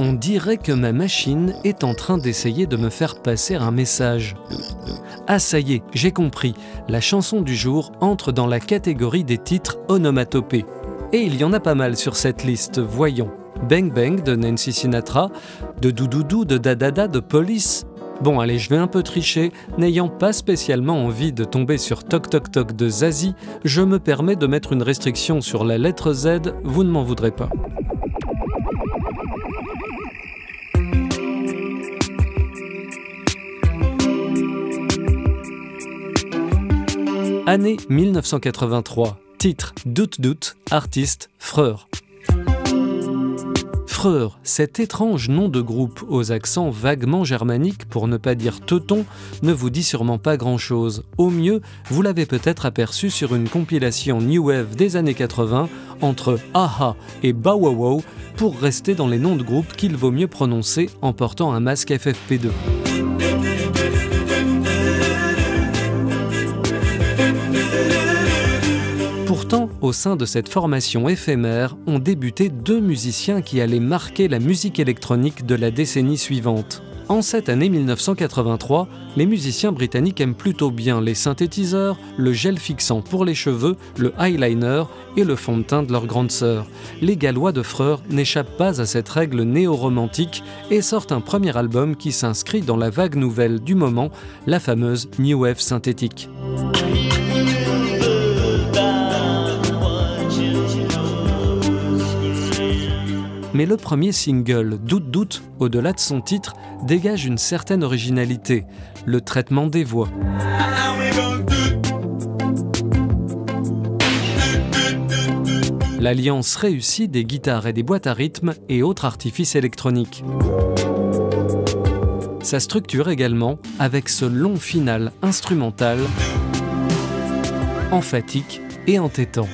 On dirait que ma machine est en train d'essayer de me faire passer un message. Ah ça y est, j'ai compris. La chanson du jour entre dans la catégorie des titres onomatopées. Et il y en a pas mal sur cette liste, voyons. Bang Bang de Nancy Sinatra, de Doudoudou de Dadada de Police, Bon, allez, je vais un peu tricher. N'ayant pas spécialement envie de tomber sur Toc Toc Toc de Zazie, je me permets de mettre une restriction sur la lettre Z, vous ne m'en voudrez pas. Année 1983. Titre Doute Doute, artiste Freur. Freur, cet étrange nom de groupe aux accents vaguement germaniques, pour ne pas dire teuton, ne vous dit sûrement pas grand-chose. Au mieux, vous l'avez peut-être aperçu sur une compilation New Wave des années 80 entre Aha et Bow pour rester dans les noms de groupe qu'il vaut mieux prononcer en portant un masque FFP2. Pourtant, au sein de cette formation éphémère, ont débuté deux musiciens qui allaient marquer la musique électronique de la décennie suivante. En cette année 1983, les musiciens britanniques aiment plutôt bien les synthétiseurs, le gel fixant pour les cheveux, le eyeliner et le fond de teint de leur grande sœur. Les Gallois de Freur n'échappent pas à cette règle néo-romantique et sortent un premier album qui s'inscrit dans la vague nouvelle du moment, la fameuse New Wave synthétique. Mais le premier single, Doute Doute, au-delà de son titre, dégage une certaine originalité, le traitement des voix. L'alliance réussie des guitares et des boîtes à rythme et autres artifices électroniques. Sa structure également, avec ce long final instrumental, emphatique et entêtant.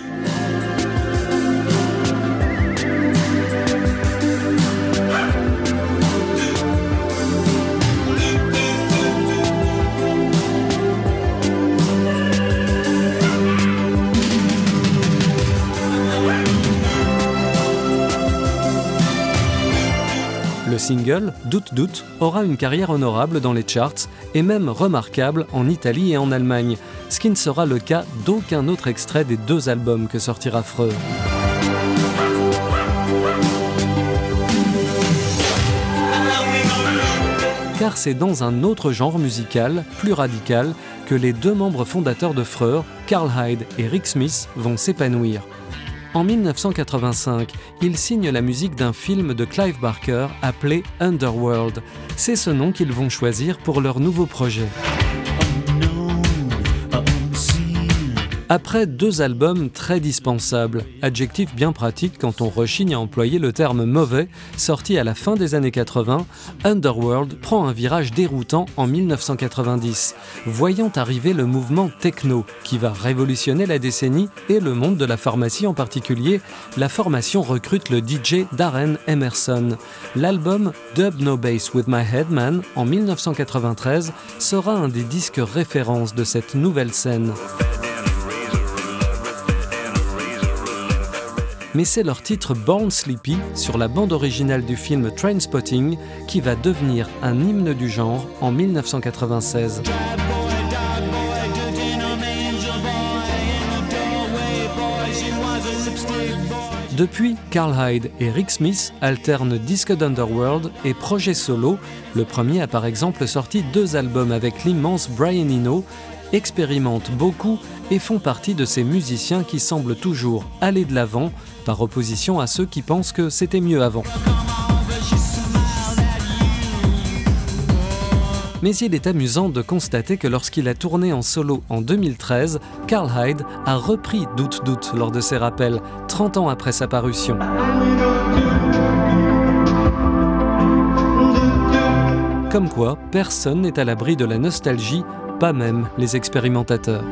Single, Doute Doute, aura une carrière honorable dans les charts et même remarquable en Italie et en Allemagne, ce qui ne sera le cas d'aucun autre extrait des deux albums que sortira Freur. Car c'est dans un autre genre musical, plus radical, que les deux membres fondateurs de Freur, Carl Hyde et Rick Smith, vont s'épanouir. En 1985, ils signent la musique d'un film de Clive Barker appelé Underworld. C'est ce nom qu'ils vont choisir pour leur nouveau projet. Après deux albums très dispensables, adjectif bien pratique quand on rechigne à employer le terme mauvais, sorti à la fin des années 80, Underworld prend un virage déroutant en 1990, voyant arriver le mouvement techno qui va révolutionner la décennie et le monde de la pharmacie en particulier. La formation recrute le DJ Darren Emerson. L'album Dub No Bass with My Headman en 1993 sera un des disques références de cette nouvelle scène. Mais c'est leur titre Born Sleepy sur la bande originale du film Trainspotting qui va devenir un hymne du genre en 1996. Depuis, Carl Hyde et Rick Smith alternent disque d'Underworld et projet solo. Le premier a par exemple sorti deux albums avec l'immense Brian Eno, expérimentent beaucoup et font partie de ces musiciens qui semblent toujours aller de l'avant par opposition à ceux qui pensent que c'était mieux avant. Mais il est amusant de constater que lorsqu'il a tourné en solo en 2013, Carl Hyde a repris Doute Doute lors de ses rappels, 30 ans après sa parution. Comme quoi, personne n'est à l'abri de la nostalgie, pas même les expérimentateurs.